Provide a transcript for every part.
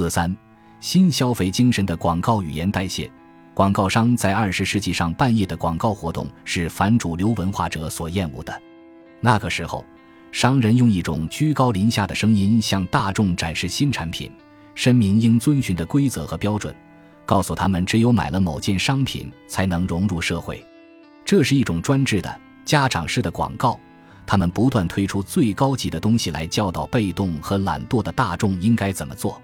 四三，新消费精神的广告语言代谢。广告商在二十世纪上半叶的广告活动是反主流文化者所厌恶的。那个时候，商人用一种居高临下的声音向大众展示新产品，申明应遵循的规则和标准，告诉他们只有买了某件商品才能融入社会。这是一种专制的家长式的广告，他们不断推出最高级的东西来教导被动和懒惰的大众应该怎么做。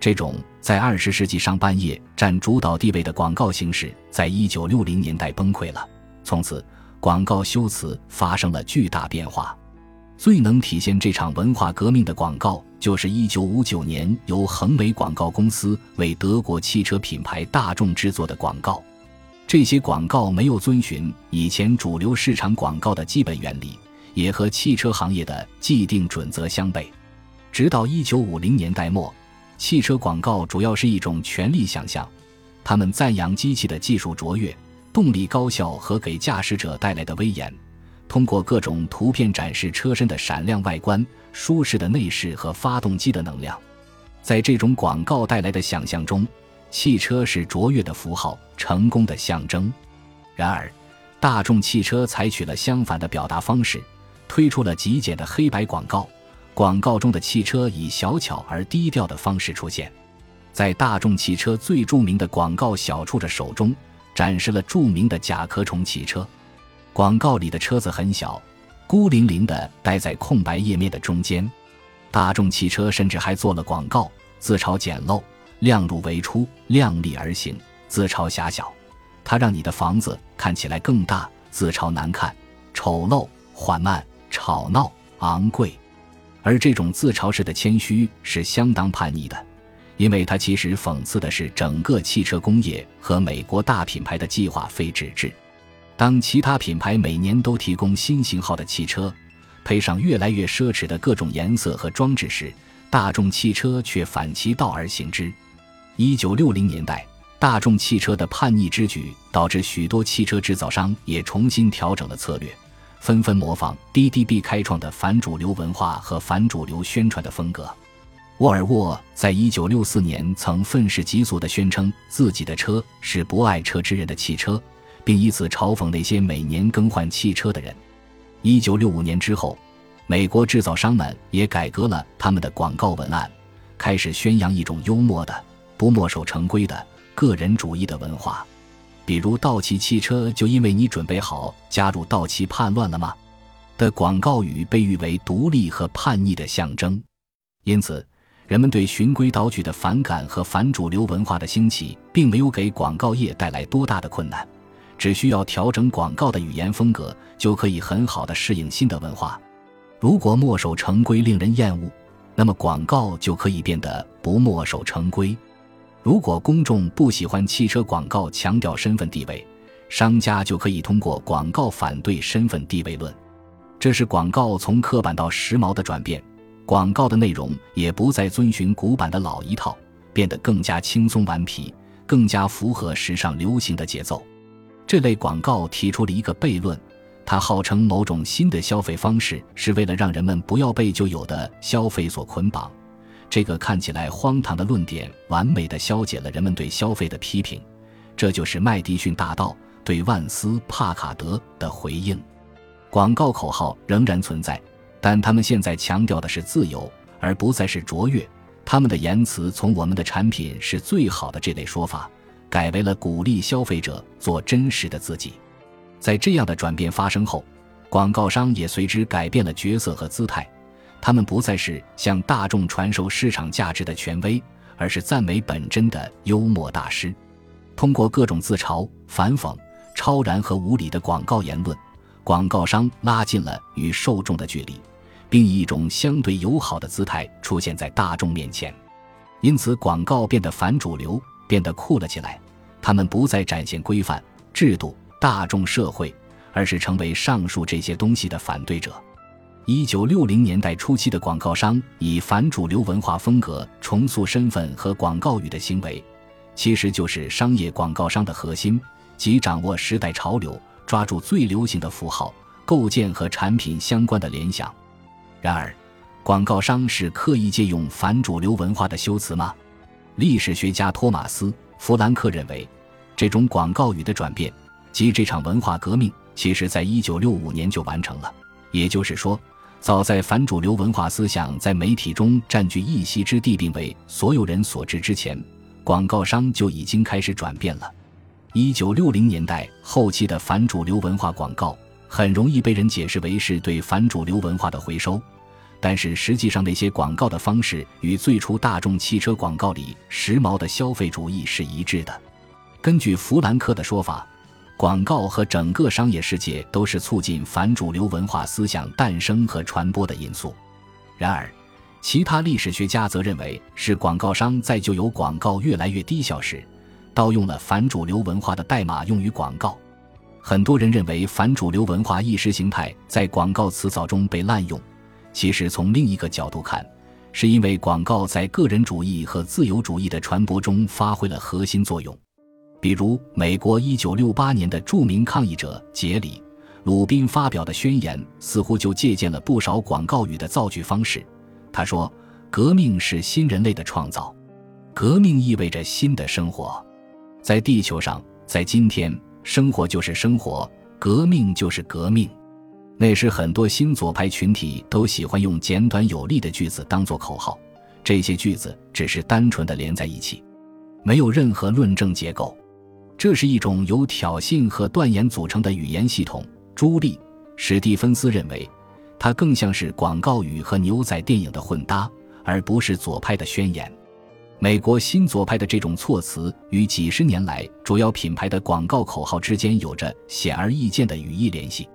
这种在二十世纪上半叶占主导地位的广告形式，在一九六零年代崩溃了。从此，广告修辞发生了巨大变化。最能体现这场文化革命的广告，就是一九五九年由恒伟广告公司为德国汽车品牌大众制作的广告。这些广告没有遵循以前主流市场广告的基本原理，也和汽车行业的既定准则相悖。直到一九五零年代末。汽车广告主要是一种权力想象，他们赞扬机器的技术卓越、动力高效和给驾驶者带来的威严，通过各种图片展示车身的闪亮外观、舒适的内饰和发动机的能量。在这种广告带来的想象中，汽车是卓越的符号、成功的象征。然而，大众汽车采取了相反的表达方式，推出了极简的黑白广告。广告中的汽车以小巧而低调的方式出现，在大众汽车最著名的广告小处的手中展示了著名的甲壳虫汽车。广告里的车子很小，孤零零地待在空白页面的中间。大众汽车甚至还做了广告，自嘲简陋，量入为出，量力而行；自嘲狭小，它让你的房子看起来更大；自嘲难看，丑陋，缓慢，吵闹，昂贵。而这种自嘲式的谦虚是相当叛逆的，因为它其实讽刺的是整个汽车工业和美国大品牌的计划非纸质。当其他品牌每年都提供新型号的汽车，配上越来越奢侈的各种颜色和装置时，大众汽车却反其道而行之。一九六零年代，大众汽车的叛逆之举导致许多汽车制造商也重新调整了策略。纷纷模仿 DDB 开创的反主流文化和反主流宣传的风格。沃尔沃在一九六四年曾愤世嫉俗地宣称自己的车是不爱车之人的汽车，并以此嘲讽那些每年更换汽车的人。一九六五年之后，美国制造商们也改革了他们的广告文案，开始宣扬一种幽默的、不墨守成规的个人主义的文化。比如道奇汽车就因为你准备好加入道奇叛乱了吗？的广告语被誉为独立和叛逆的象征，因此人们对循规蹈矩的反感和反主流文化的兴起，并没有给广告业带来多大的困难，只需要调整广告的语言风格，就可以很好的适应新的文化。如果墨守成规令人厌恶，那么广告就可以变得不墨守成规。如果公众不喜欢汽车广告强调身份地位，商家就可以通过广告反对身份地位论。这是广告从刻板到时髦的转变。广告的内容也不再遵循古板的老一套，变得更加轻松顽皮，更加符合时尚流行的节奏。这类广告提出了一个悖论，它号称某种新的消费方式是为了让人们不要被旧有的消费所捆绑。这个看起来荒唐的论点，完美的消解了人们对消费的批评。这就是麦迪逊大道对万斯帕卡德的回应。广告口号仍然存在，但他们现在强调的是自由，而不再是卓越。他们的言辞从“我们的产品是最好的”这类说法，改为了鼓励消费者做真实的自己。在这样的转变发生后，广告商也随之改变了角色和姿态。他们不再是向大众传授市场价值的权威，而是赞美本真的幽默大师。通过各种自嘲、反讽、超然和无理的广告言论，广告商拉近了与受众的距离，并以一种相对友好的姿态出现在大众面前。因此，广告变得反主流，变得酷了起来。他们不再展现规范、制度、大众社会，而是成为上述这些东西的反对者。一九六零年代初期的广告商以反主流文化风格重塑身份和广告语的行为，其实就是商业广告商的核心，即掌握时代潮流，抓住最流行的符号，构建和产品相关的联想。然而，广告商是刻意借用反主流文化的修辞吗？历史学家托马斯·弗兰克认为，这种广告语的转变及这场文化革命，其实在一九六五年就完成了。也就是说，早在反主流文化思想在媒体中占据一席之地，并为所有人所知之前，广告商就已经开始转变了。一九六零年代后期的反主流文化广告，很容易被人解释为是对反主流文化的回收。但是实际上，那些广告的方式与最初大众汽车广告里时髦的消费主义是一致的。根据弗兰克的说法，广告和整个商业世界都是促进反主流文化思想诞生和传播的因素。然而，其他历史学家则认为是广告商在就有广告越来越低效时，盗用了反主流文化的代码用于广告。很多人认为反主流文化意识形态在广告词藻中被滥用。其实，从另一个角度看，是因为广告在个人主义和自由主义的传播中发挥了核心作用。比如，美国1968年的著名抗议者杰里·鲁宾发表的宣言，似乎就借鉴了不少广告语的造句方式。他说：“革命是新人类的创造，革命意味着新的生活。在地球上，在今天，生活就是生活，革命就是革命。”那时，很多新左派群体都喜欢用简短有力的句子当做口号，这些句子只是单纯的连在一起，没有任何论证结构。这是一种由挑衅和断言组成的语言系统。朱莉·史蒂芬斯认为，它更像是广告语和牛仔电影的混搭，而不是左派的宣言。美国新左派的这种措辞与几十年来主要品牌的广告口号之间有着显而易见的语义联系。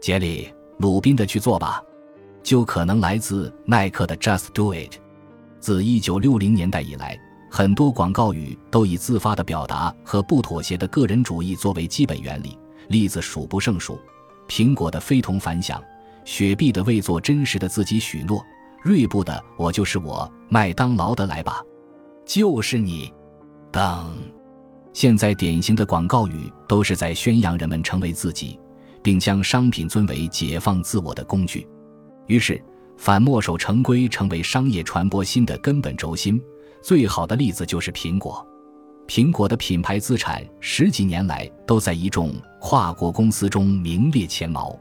杰里·鲁宾的去做吧，就可能来自耐克的 Just Do It。自1960年代以来，很多广告语都以自发的表达和不妥协的个人主义作为基本原理，例子数不胜数。苹果的非同凡响，雪碧的为做真实的自己许诺，锐步的我就是我，麦当劳的来吧，就是你，等。现在典型的广告语都是在宣扬人们成为自己。并将商品尊为解放自我的工具，于是反墨守成规成为商业传播新的根本轴心。最好的例子就是苹果，苹果的品牌资产十几年来都在一众跨国公司中名列前茅。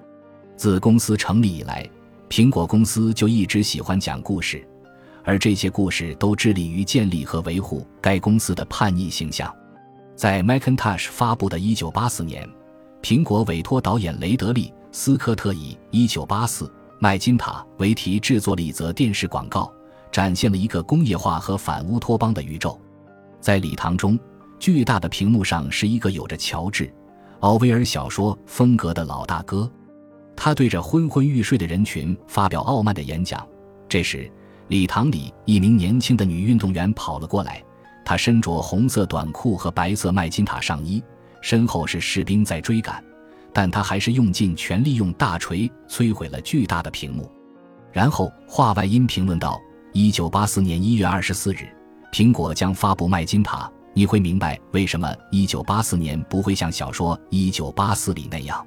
自公司成立以来，苹果公司就一直喜欢讲故事，而这些故事都致力于建立和维护该公司的叛逆形象。在 Macintosh 发布的1984年。苹果委托导演雷德利·斯科特以“一九八四麦金塔”为题制作了一则电视广告，展现了一个工业化和反乌托邦的宇宙。在礼堂中，巨大的屏幕上是一个有着乔治·奥威尔小说风格的老大哥，他对着昏昏欲睡的人群发表傲慢的演讲。这时，礼堂里一名年轻的女运动员跑了过来，她身着红色短裤和白色麦金塔上衣。身后是士兵在追赶，但他还是用尽全力用大锤摧毁了巨大的屏幕。然后话外音评论道：“一九八四年一月二十四日，苹果将发布麦金塔。你会明白为什么一九八四年不会像小说《一九八四》里那样。”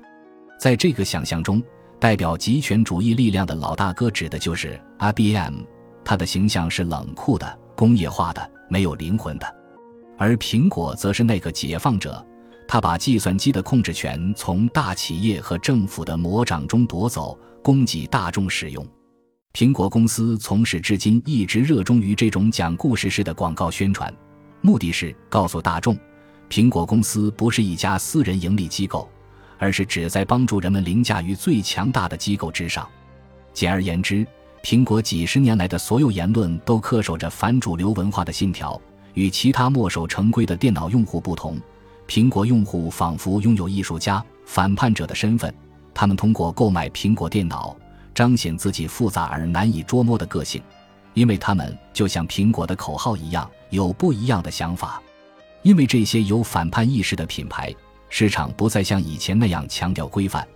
在这个想象中，代表极权主义力量的老大哥指的就是 IBM，他的形象是冷酷的、工业化的、没有灵魂的，而苹果则是那个解放者。他把计算机的控制权从大企业和政府的魔掌中夺走，供给大众使用。苹果公司从始至今一直热衷于这种讲故事式的广告宣传，目的是告诉大众，苹果公司不是一家私人盈利机构，而是旨在帮助人们凌驾于最强大的机构之上。简而言之，苹果几十年来的所有言论都恪守着反主流文化的信条，与其他墨守成规的电脑用户不同。苹果用户仿佛拥有艺术家、反叛者的身份，他们通过购买苹果电脑彰显自己复杂而难以捉摸的个性，因为他们就像苹果的口号一样有不一样的想法。因为这些有反叛意识的品牌，市场不再像以前那样强调规范，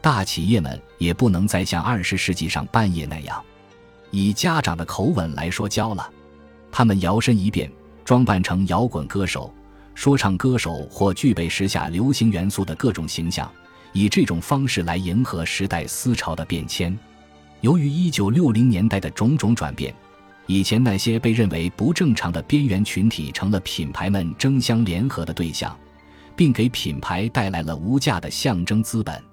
大企业们也不能再像二十世纪上半叶那样以家长的口吻来说教了。他们摇身一变，装扮成摇滚歌手。说唱歌手或具备时下流行元素的各种形象，以这种方式来迎合时代思潮的变迁。由于1960年代的种种转变以前那些被认为不正常的边缘群体成了品牌们争相联合的对象，并给品牌带来了无价的象征资本。